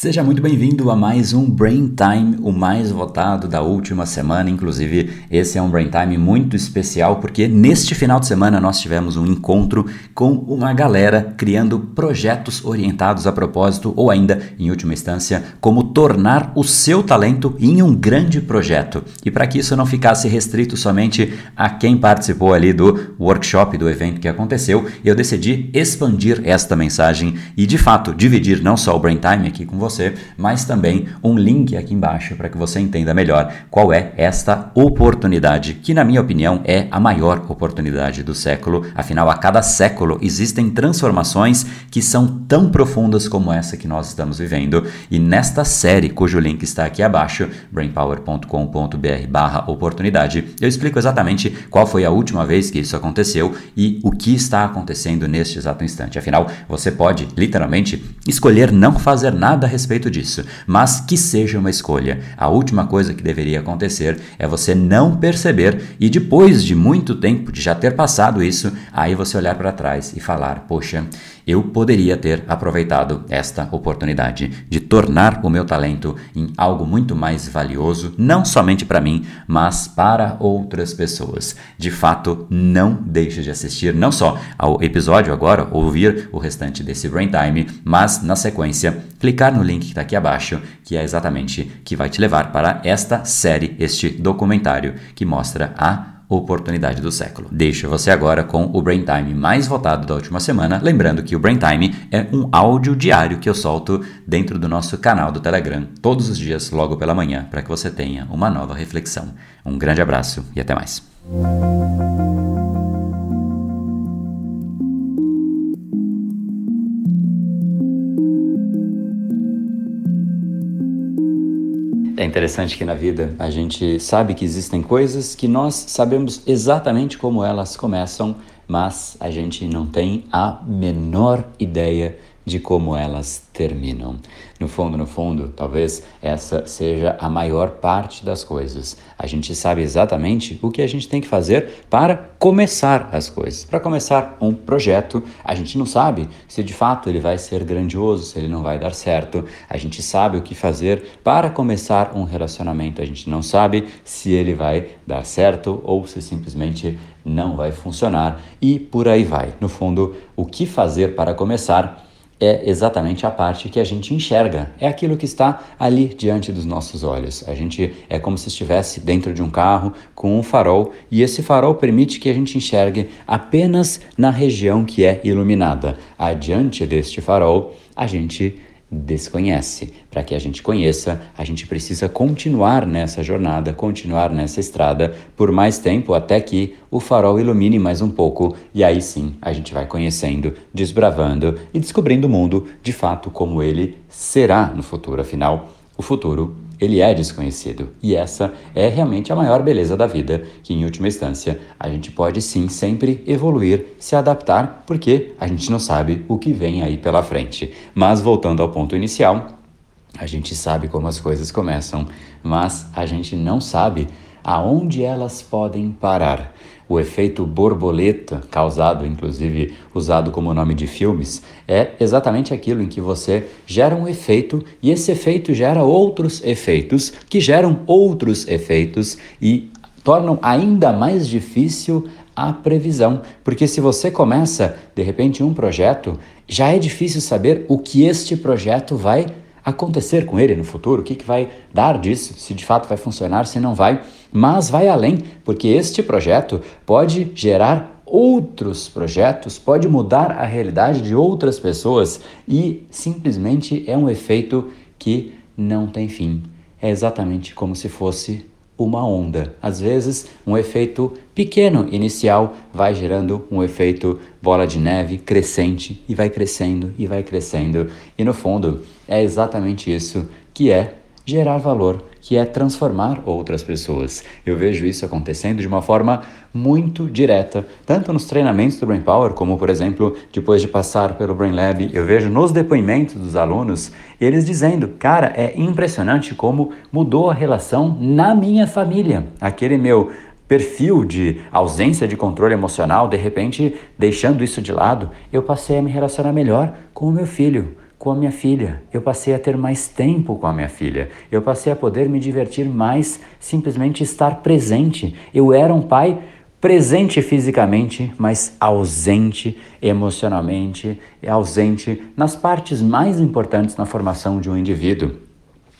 Seja muito bem-vindo a mais um Brain Time, o mais votado da última semana. Inclusive, esse é um Brain Time muito especial porque neste final de semana nós tivemos um encontro com uma galera criando projetos orientados a propósito ou ainda, em última instância, como tornar o seu talento em um grande projeto. E para que isso não ficasse restrito somente a quem participou ali do workshop do evento que aconteceu, eu decidi expandir esta mensagem e de fato dividir não só o Brain Time aqui com você você, mas também um link aqui embaixo para que você entenda melhor qual é esta oportunidade, que na minha opinião é a maior oportunidade do século. Afinal, a cada século existem transformações que são tão profundas como essa que nós estamos vivendo. E nesta série, cujo link está aqui abaixo, brainpower.com.br/oportunidade, eu explico exatamente qual foi a última vez que isso aconteceu e o que está acontecendo neste exato instante. Afinal, você pode literalmente escolher não fazer nada a respeito disso, mas que seja uma escolha. A última coisa que deveria acontecer é você não perceber e depois de muito tempo de já ter passado isso, aí você olhar para trás e falar: "Poxa, eu poderia ter aproveitado esta oportunidade de tornar o meu talento em algo muito mais valioso, não somente para mim, mas para outras pessoas. De fato, não deixe de assistir não só ao episódio agora, ouvir o restante desse Brain Time, mas na sequência, clicar no link que está aqui abaixo, que é exatamente que vai te levar para esta série, este documentário que mostra a oportunidade do século. Deixo você agora com o Brain Time mais votado da última semana, lembrando que o Brain Time é um áudio diário que eu solto dentro do nosso canal do Telegram todos os dias logo pela manhã, para que você tenha uma nova reflexão. Um grande abraço e até mais. Interessante que na vida a gente sabe que existem coisas que nós sabemos exatamente como elas começam, mas a gente não tem a menor ideia de como elas terminam. No fundo, no fundo, talvez essa seja a maior parte das coisas. A gente sabe exatamente o que a gente tem que fazer para começar as coisas. Para começar um projeto, a gente não sabe se de fato ele vai ser grandioso, se ele não vai dar certo. A gente sabe o que fazer para começar um relacionamento. A gente não sabe se ele vai dar certo ou se simplesmente não vai funcionar e por aí vai. No fundo, o que fazer para começar é exatamente a parte que a gente enxerga, é aquilo que está ali diante dos nossos olhos. A gente é como se estivesse dentro de um carro com um farol e esse farol permite que a gente enxergue apenas na região que é iluminada. Adiante deste farol, a gente desconhece. Para que a gente conheça, a gente precisa continuar nessa jornada, continuar nessa estrada por mais tempo até que o farol ilumine mais um pouco e aí sim a gente vai conhecendo, desbravando e descobrindo o mundo de fato como ele será no futuro. Afinal, o futuro ele é desconhecido. E essa é realmente a maior beleza da vida, que em última instância a gente pode sim sempre evoluir, se adaptar, porque a gente não sabe o que vem aí pela frente. Mas voltando ao ponto inicial, a gente sabe como as coisas começam, mas a gente não sabe aonde elas podem parar. O efeito borboleta, causado, inclusive usado como nome de filmes, é exatamente aquilo em que você gera um efeito e esse efeito gera outros efeitos, que geram outros efeitos e tornam ainda mais difícil a previsão. Porque se você começa, de repente, um projeto, já é difícil saber o que este projeto vai acontecer com ele no futuro, o que, que vai dar disso, se de fato vai funcionar, se não vai, mas vai além, porque este projeto pode gerar outros projetos, pode mudar a realidade de outras pessoas e simplesmente é um efeito que não tem fim. É exatamente como se fosse uma onda. Às vezes, um efeito pequeno inicial vai gerando um efeito bola de neve crescente e vai crescendo e vai crescendo. E no fundo, é exatamente isso que é gerar valor, que é transformar outras pessoas. Eu vejo isso acontecendo de uma forma muito direta, tanto nos treinamentos do Brain Power, como por exemplo, depois de passar pelo Brain Lab, eu vejo nos depoimentos dos alunos eles dizendo: "Cara, é impressionante como mudou a relação na minha família. Aquele meu perfil de ausência de controle emocional, de repente, deixando isso de lado, eu passei a me relacionar melhor com o meu filho, com a minha filha, eu passei a ter mais tempo com a minha filha, eu passei a poder me divertir mais, simplesmente estar presente. Eu era um pai presente fisicamente, mas ausente emocionalmente, ausente nas partes mais importantes na formação de um indivíduo.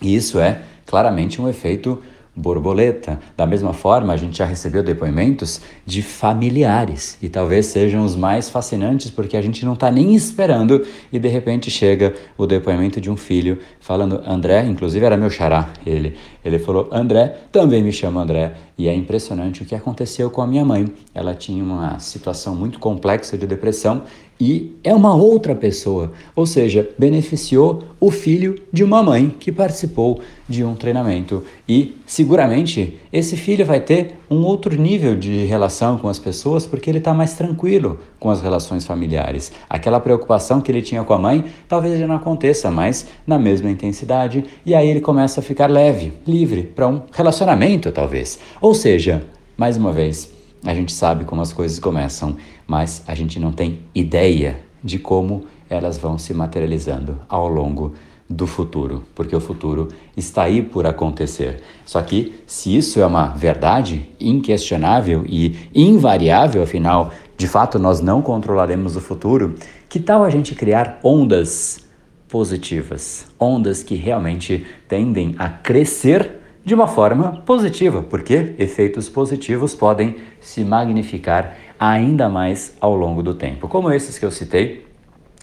E isso é claramente um efeito borboleta. Da mesma forma, a gente já recebeu depoimentos de familiares e talvez sejam os mais fascinantes porque a gente não está nem esperando e de repente chega o depoimento de um filho falando André, inclusive era meu xará, ele, ele falou André, também me chama André e é impressionante o que aconteceu com a minha mãe. Ela tinha uma situação muito complexa de depressão e é uma outra pessoa, ou seja, beneficiou o filho de uma mãe que participou de um treinamento. E seguramente esse filho vai ter um outro nível de relação com as pessoas porque ele está mais tranquilo com as relações familiares. Aquela preocupação que ele tinha com a mãe talvez já não aconteça mais na mesma intensidade e aí ele começa a ficar leve, livre para um relacionamento, talvez. Ou seja, mais uma vez, a gente sabe como as coisas começam, mas a gente não tem ideia de como elas vão se materializando ao longo do futuro, porque o futuro está aí por acontecer. Só que, se isso é uma verdade inquestionável e invariável, afinal, de fato nós não controlaremos o futuro, que tal a gente criar ondas positivas? Ondas que realmente tendem a crescer de uma forma positiva, porque efeitos positivos podem se magnificar ainda mais ao longo do tempo, como esses que eu citei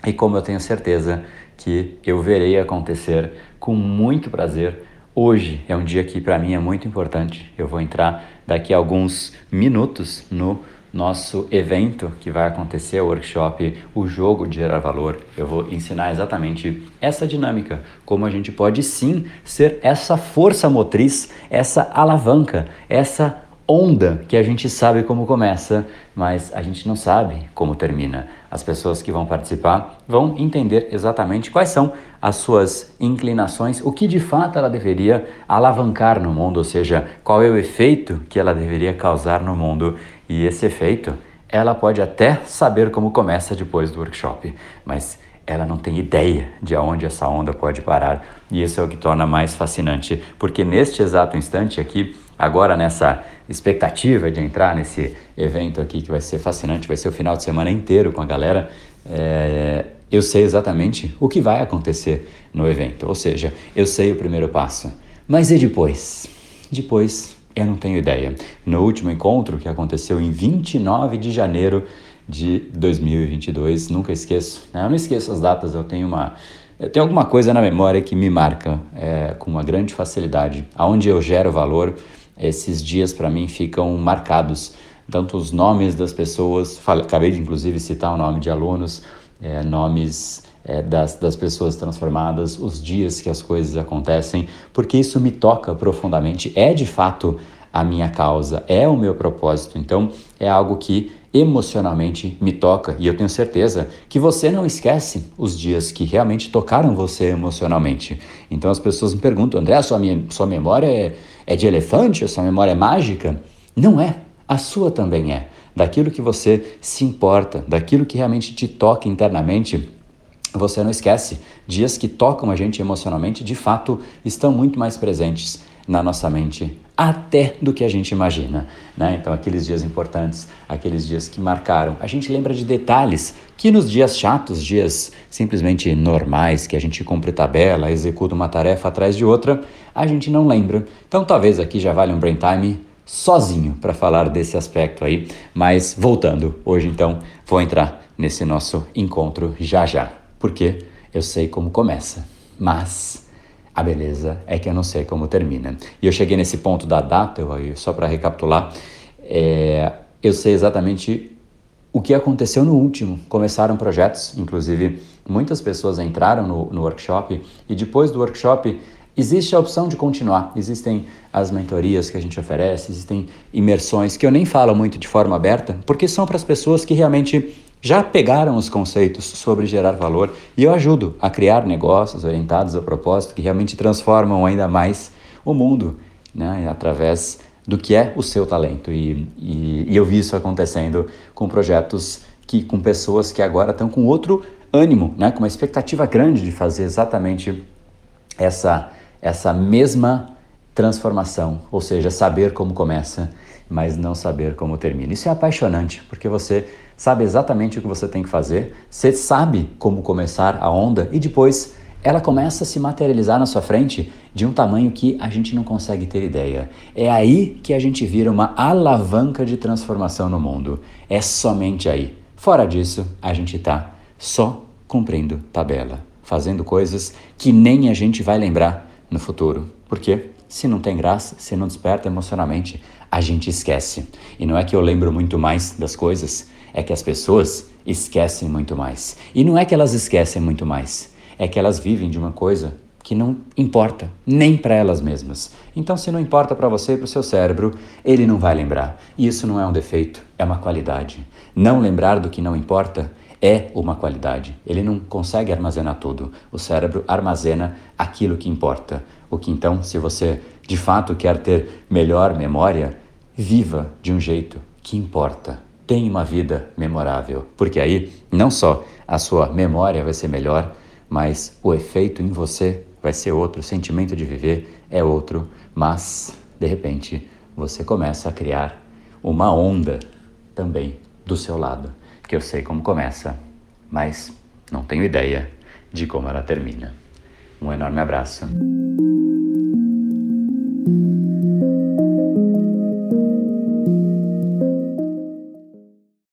e como eu tenho certeza que eu verei acontecer com muito prazer. Hoje é um dia que para mim é muito importante. Eu vou entrar daqui a alguns minutos no nosso evento que vai acontecer, o workshop O Jogo de Gerar Valor. Eu vou ensinar exatamente essa dinâmica, como a gente pode sim ser essa força motriz, essa alavanca, essa onda que a gente sabe como começa, mas a gente não sabe como termina. As pessoas que vão participar vão entender exatamente quais são as suas inclinações, o que de fato ela deveria alavancar no mundo, ou seja, qual é o efeito que ela deveria causar no mundo e esse efeito, ela pode até saber como começa depois do workshop, mas ela não tem ideia de aonde essa onda pode parar. E isso é o que torna mais fascinante, porque neste exato instante aqui, agora nessa expectativa de entrar nesse evento aqui que vai ser fascinante, vai ser o final de semana inteiro com a galera, é, eu sei exatamente o que vai acontecer no evento. Ou seja, eu sei o primeiro passo. Mas e depois? Depois eu não tenho ideia. No último encontro, que aconteceu em 29 de janeiro de 2022, nunca esqueço. Né? Eu não esqueço as datas, eu tenho uma. Eu tenho alguma coisa na memória que me marca é, com uma grande facilidade. Aonde eu gero valor, esses dias para mim ficam marcados. Tanto os nomes das pessoas, falei, acabei de inclusive citar o nome de alunos, é, nomes é, das, das pessoas transformadas, os dias que as coisas acontecem, porque isso me toca profundamente. É de fato a minha causa, é o meu propósito. Então, é algo que emocionalmente me toca e eu tenho certeza que você não esquece os dias que realmente tocaram você emocionalmente. Então, as pessoas me perguntam, André, sua, minha, sua memória é, é de elefante? A sua memória é mágica? Não é. A sua também é. Daquilo que você se importa, daquilo que realmente te toca internamente você não esquece. Dias que tocam a gente emocionalmente, de fato, estão muito mais presentes na nossa mente, até do que a gente imagina. Né? Então, aqueles dias importantes, aqueles dias que marcaram, a gente lembra de detalhes que nos dias chatos, dias simplesmente normais, que a gente cumpre tabela, executa uma tarefa atrás de outra, a gente não lembra. Então, talvez aqui já vale um brain time sozinho para falar desse aspecto aí. Mas voltando, hoje então vou entrar nesse nosso encontro já já porque eu sei como começa, mas a beleza é que eu não sei como termina. E eu cheguei nesse ponto da data, eu, só para recapitular, é, eu sei exatamente o que aconteceu no último. Começaram projetos, inclusive muitas pessoas entraram no, no workshop e depois do workshop existe a opção de continuar. Existem as mentorias que a gente oferece, existem imersões que eu nem falo muito de forma aberta, porque são para as pessoas que realmente já pegaram os conceitos sobre gerar valor e eu ajudo a criar negócios orientados a propósito que realmente transformam ainda mais o mundo né, através do que é o seu talento. E, e, e eu vi isso acontecendo com projetos que com pessoas que agora estão com outro ânimo, né, com uma expectativa grande de fazer exatamente essa, essa mesma transformação, ou seja, saber como começa, mas não saber como termina. Isso é apaixonante, porque você sabe exatamente o que você tem que fazer, você sabe como começar a onda e depois ela começa a se materializar na sua frente de um tamanho que a gente não consegue ter ideia. É aí que a gente vira uma alavanca de transformação no mundo. É somente aí. Fora disso, a gente está só cumprindo tabela, fazendo coisas que nem a gente vai lembrar no futuro. Por quê? Se não tem graça, se não desperta emocionalmente, a gente esquece. E não é que eu lembro muito mais das coisas, é que as pessoas esquecem muito mais. E não é que elas esquecem muito mais, é que elas vivem de uma coisa que não importa nem para elas mesmas. Então, se não importa para você e para o seu cérebro, ele não vai lembrar. E isso não é um defeito, é uma qualidade. Não lembrar do que não importa é uma qualidade. Ele não consegue armazenar tudo. O cérebro armazena aquilo que importa. O que então, se você de fato quer ter melhor memória, viva de um jeito que importa. Tenha uma vida memorável, porque aí não só a sua memória vai ser melhor, mas o efeito em você vai ser outro, o sentimento de viver é outro, mas de repente você começa a criar uma onda também do seu lado, que eu sei como começa, mas não tenho ideia de como ela termina. Um enorme abraço.